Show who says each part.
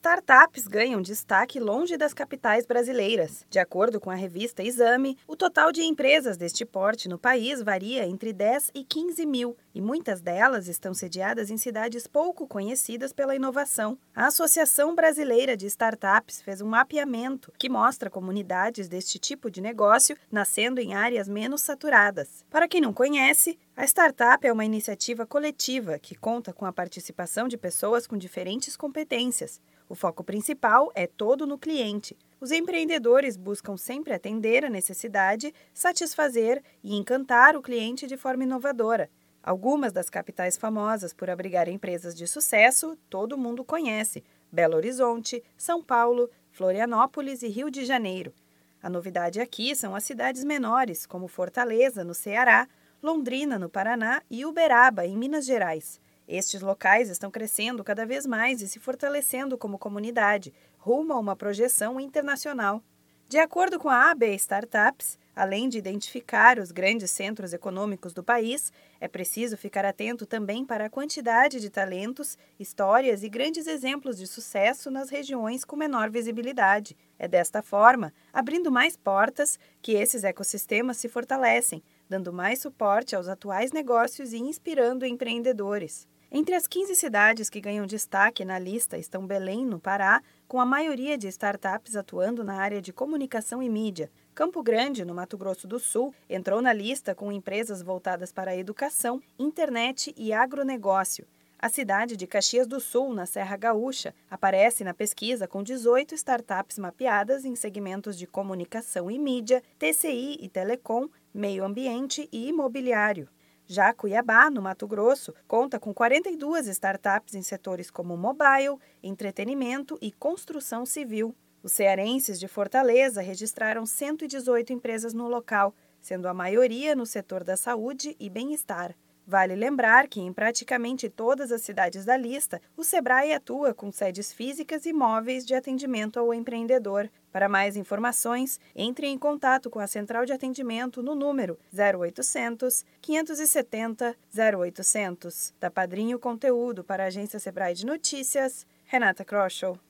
Speaker 1: Startups ganham destaque longe das capitais brasileiras. De acordo com a revista Exame, o total de empresas deste porte no país varia entre 10 e 15 mil, e muitas delas estão sediadas em cidades pouco conhecidas pela inovação. A Associação Brasileira de Startups fez um mapeamento que mostra comunidades deste tipo de negócio nascendo em áreas menos saturadas. Para quem não conhece, a startup é uma iniciativa coletiva que conta com a participação de pessoas com diferentes competências. O foco principal é todo no cliente. Os empreendedores buscam sempre atender a necessidade, satisfazer e encantar o cliente de forma inovadora. Algumas das capitais famosas por abrigar empresas de sucesso todo mundo conhece: Belo Horizonte, São Paulo, Florianópolis e Rio de Janeiro. A novidade aqui são as cidades menores, como Fortaleza, no Ceará, Londrina, no Paraná e Uberaba, em Minas Gerais. Estes locais estão crescendo cada vez mais e se fortalecendo como comunidade, rumo a uma projeção internacional. De acordo com a AB Startups, além de identificar os grandes centros econômicos do país, é preciso ficar atento também para a quantidade de talentos, histórias e grandes exemplos de sucesso nas regiões com menor visibilidade. É desta forma, abrindo mais portas, que esses ecossistemas se fortalecem, dando mais suporte aos atuais negócios e inspirando empreendedores. Entre as 15 cidades que ganham destaque na lista estão Belém, no Pará, com a maioria de startups atuando na área de comunicação e mídia. Campo Grande, no Mato Grosso do Sul, entrou na lista com empresas voltadas para a educação, internet e agronegócio. A cidade de Caxias do Sul, na Serra Gaúcha, aparece na pesquisa com 18 startups mapeadas em segmentos de comunicação e mídia, TCI e telecom, meio ambiente e imobiliário. Já Cuiabá, no Mato Grosso, conta com 42 startups em setores como mobile, entretenimento e construção civil. Os cearenses de Fortaleza registraram 118 empresas no local, sendo a maioria no setor da saúde e bem-estar. Vale lembrar que em praticamente todas as cidades da lista, o Sebrae atua com sedes físicas e móveis de atendimento ao empreendedor. Para mais informações, entre em contato com a central de atendimento no número 0800 570 0800. Da Padrinho Conteúdo para a agência Sebrae de Notícias, Renata Kroschel.